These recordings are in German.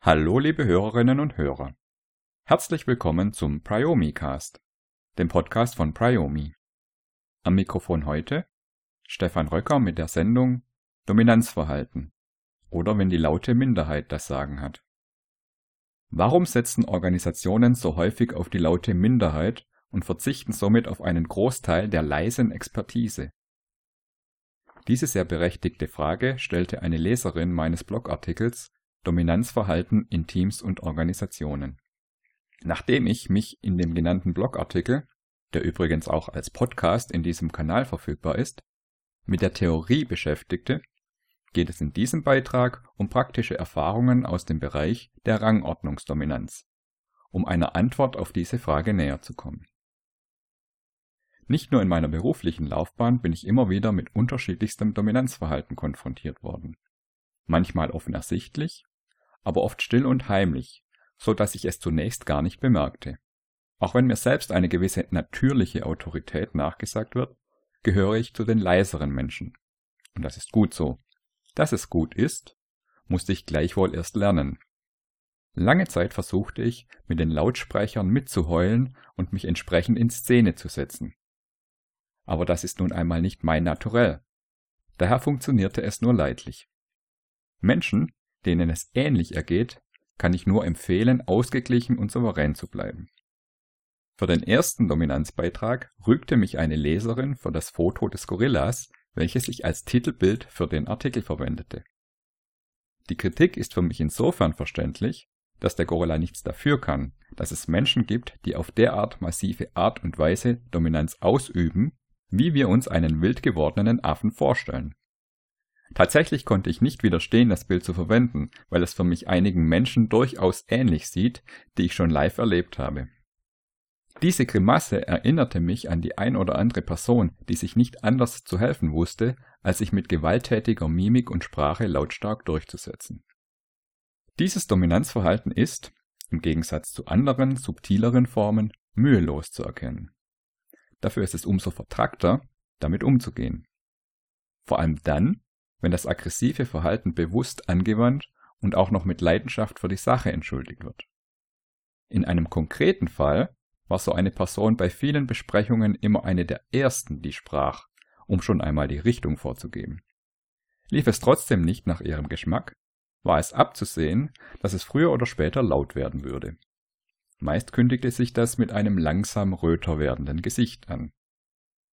Hallo liebe Hörerinnen und Hörer. Herzlich willkommen zum Priomi Cast, dem Podcast von Priomi. Am Mikrofon heute Stefan Röcker mit der Sendung Dominanzverhalten oder wenn die laute Minderheit das Sagen hat. Warum setzen Organisationen so häufig auf die laute Minderheit und verzichten somit auf einen Großteil der leisen Expertise? Diese sehr berechtigte Frage stellte eine Leserin meines Blogartikels Dominanzverhalten in Teams und Organisationen. Nachdem ich mich in dem genannten Blogartikel, der übrigens auch als Podcast in diesem Kanal verfügbar ist, mit der Theorie beschäftigte, geht es in diesem Beitrag um praktische Erfahrungen aus dem Bereich der Rangordnungsdominanz, um einer Antwort auf diese Frage näher zu kommen. Nicht nur in meiner beruflichen Laufbahn bin ich immer wieder mit unterschiedlichstem Dominanzverhalten konfrontiert worden. Manchmal offen ersichtlich, aber oft still und heimlich, so dass ich es zunächst gar nicht bemerkte. Auch wenn mir selbst eine gewisse natürliche Autorität nachgesagt wird, gehöre ich zu den leiseren Menschen. Und das ist gut so. Dass es gut ist, musste ich gleichwohl erst lernen. Lange Zeit versuchte ich, mit den Lautsprechern mitzuheulen und mich entsprechend in Szene zu setzen. Aber das ist nun einmal nicht mein Naturell. Daher funktionierte es nur leidlich. Menschen, denen es ähnlich ergeht, kann ich nur empfehlen, ausgeglichen und souverän zu bleiben. Für den ersten Dominanzbeitrag rügte mich eine Leserin für das Foto des Gorillas, welches ich als Titelbild für den Artikel verwendete. Die Kritik ist für mich insofern verständlich, dass der Gorilla nichts dafür kann, dass es Menschen gibt, die auf derart massive Art und Weise Dominanz ausüben, wie wir uns einen wild gewordenen Affen vorstellen. Tatsächlich konnte ich nicht widerstehen, das Bild zu verwenden, weil es für mich einigen Menschen durchaus ähnlich sieht, die ich schon live erlebt habe. Diese Grimasse erinnerte mich an die ein oder andere Person, die sich nicht anders zu helfen wusste, als sich mit gewalttätiger Mimik und Sprache lautstark durchzusetzen. Dieses Dominanzverhalten ist, im Gegensatz zu anderen, subtileren Formen, mühelos zu erkennen. Dafür ist es umso vertrackter, damit umzugehen. Vor allem dann, wenn das aggressive Verhalten bewusst angewandt und auch noch mit Leidenschaft für die Sache entschuldigt wird. In einem konkreten Fall war so eine Person bei vielen Besprechungen immer eine der ersten, die sprach, um schon einmal die Richtung vorzugeben. Lief es trotzdem nicht nach ihrem Geschmack, war es abzusehen, dass es früher oder später laut werden würde. Meist kündigte sich das mit einem langsam röter werdenden Gesicht an.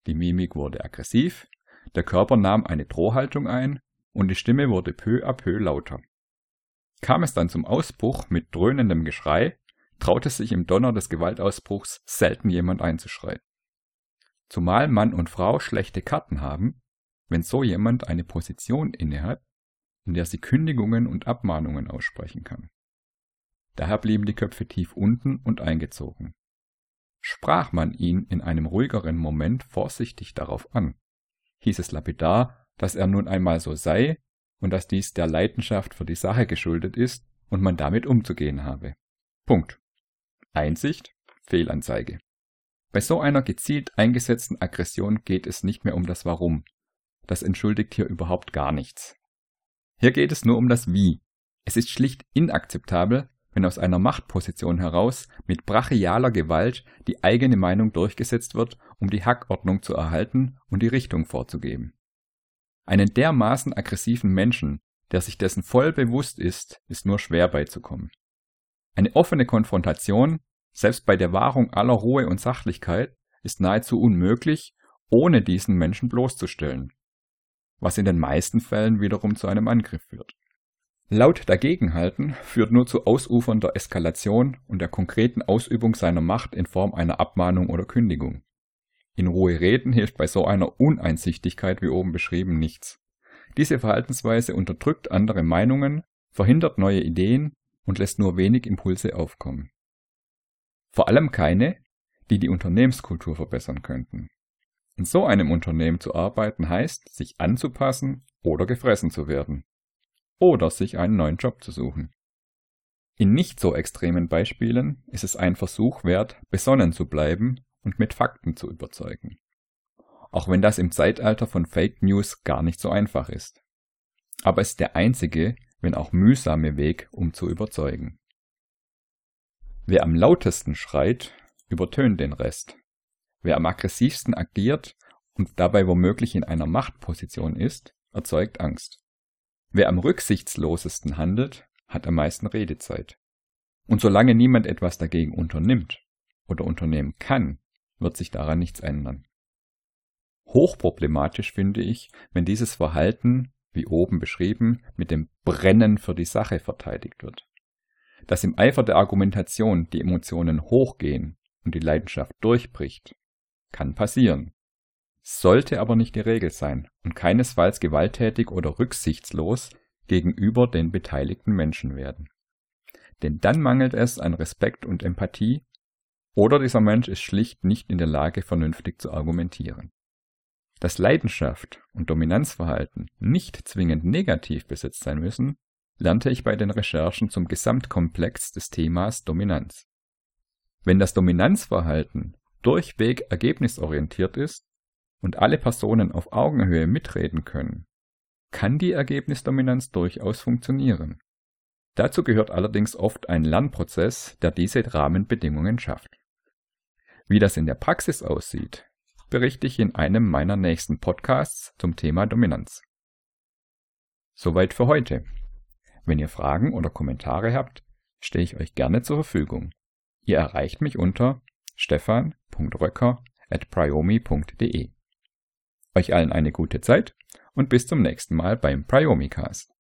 Die Mimik wurde aggressiv, der Körper nahm eine Drohhaltung ein und die Stimme wurde peu à peu lauter. Kam es dann zum Ausbruch mit dröhnendem Geschrei, traute sich im Donner des Gewaltausbruchs selten jemand einzuschreien. Zumal Mann und Frau schlechte Karten haben, wenn so jemand eine Position innehat, in der sie Kündigungen und Abmahnungen aussprechen kann. Daher blieben die Köpfe tief unten und eingezogen. Sprach man ihn in einem ruhigeren Moment vorsichtig darauf an, hieß es lapidar, dass er nun einmal so sei und dass dies der Leidenschaft für die Sache geschuldet ist und man damit umzugehen habe. Punkt. Einsicht, Fehlanzeige. Bei so einer gezielt eingesetzten Aggression geht es nicht mehr um das Warum. Das entschuldigt hier überhaupt gar nichts. Hier geht es nur um das Wie. Es ist schlicht inakzeptabel, wenn aus einer Machtposition heraus mit brachialer Gewalt die eigene Meinung durchgesetzt wird, um die Hackordnung zu erhalten und die Richtung vorzugeben. Einen dermaßen aggressiven Menschen, der sich dessen voll bewusst ist, ist nur schwer beizukommen. Eine offene Konfrontation, selbst bei der Wahrung aller Ruhe und Sachlichkeit, ist nahezu unmöglich, ohne diesen Menschen bloßzustellen, was in den meisten Fällen wiederum zu einem Angriff führt. Laut Dagegenhalten führt nur zu ausufernder Eskalation und der konkreten Ausübung seiner Macht in Form einer Abmahnung oder Kündigung. In Ruhe reden hilft bei so einer Uneinsichtigkeit wie oben beschrieben nichts. Diese Verhaltensweise unterdrückt andere Meinungen, verhindert neue Ideen und lässt nur wenig Impulse aufkommen. Vor allem keine, die die Unternehmenskultur verbessern könnten. In so einem Unternehmen zu arbeiten heißt, sich anzupassen oder gefressen zu werden oder sich einen neuen Job zu suchen. In nicht so extremen Beispielen ist es ein Versuch wert, besonnen zu bleiben und mit Fakten zu überzeugen. Auch wenn das im Zeitalter von Fake News gar nicht so einfach ist. Aber es ist der einzige, wenn auch mühsame Weg, um zu überzeugen. Wer am lautesten schreit, übertönt den Rest. Wer am aggressivsten agiert und dabei womöglich in einer Machtposition ist, erzeugt Angst. Wer am rücksichtslosesten handelt, hat am meisten Redezeit. Und solange niemand etwas dagegen unternimmt oder unternehmen kann, wird sich daran nichts ändern. Hochproblematisch finde ich, wenn dieses Verhalten, wie oben beschrieben, mit dem Brennen für die Sache verteidigt wird. Dass im Eifer der Argumentation die Emotionen hochgehen und die Leidenschaft durchbricht, kann passieren, sollte aber nicht die Regel sein und keinesfalls gewalttätig oder rücksichtslos gegenüber den beteiligten Menschen werden. Denn dann mangelt es an Respekt und Empathie oder dieser Mensch ist schlicht nicht in der Lage, vernünftig zu argumentieren. Dass Leidenschaft und Dominanzverhalten nicht zwingend negativ besetzt sein müssen, lernte ich bei den Recherchen zum Gesamtkomplex des Themas Dominanz. Wenn das Dominanzverhalten durchweg ergebnisorientiert ist und alle Personen auf Augenhöhe mitreden können, kann die Ergebnisdominanz durchaus funktionieren. Dazu gehört allerdings oft ein Lernprozess, der diese Rahmenbedingungen schafft. Wie das in der Praxis aussieht, berichte ich in einem meiner nächsten Podcasts zum Thema Dominanz. Soweit für heute. Wenn ihr Fragen oder Kommentare habt, stehe ich euch gerne zur Verfügung. Ihr erreicht mich unter stefan.röcker@priomi.de. Euch allen eine gute Zeit und bis zum nächsten Mal beim Priomicast.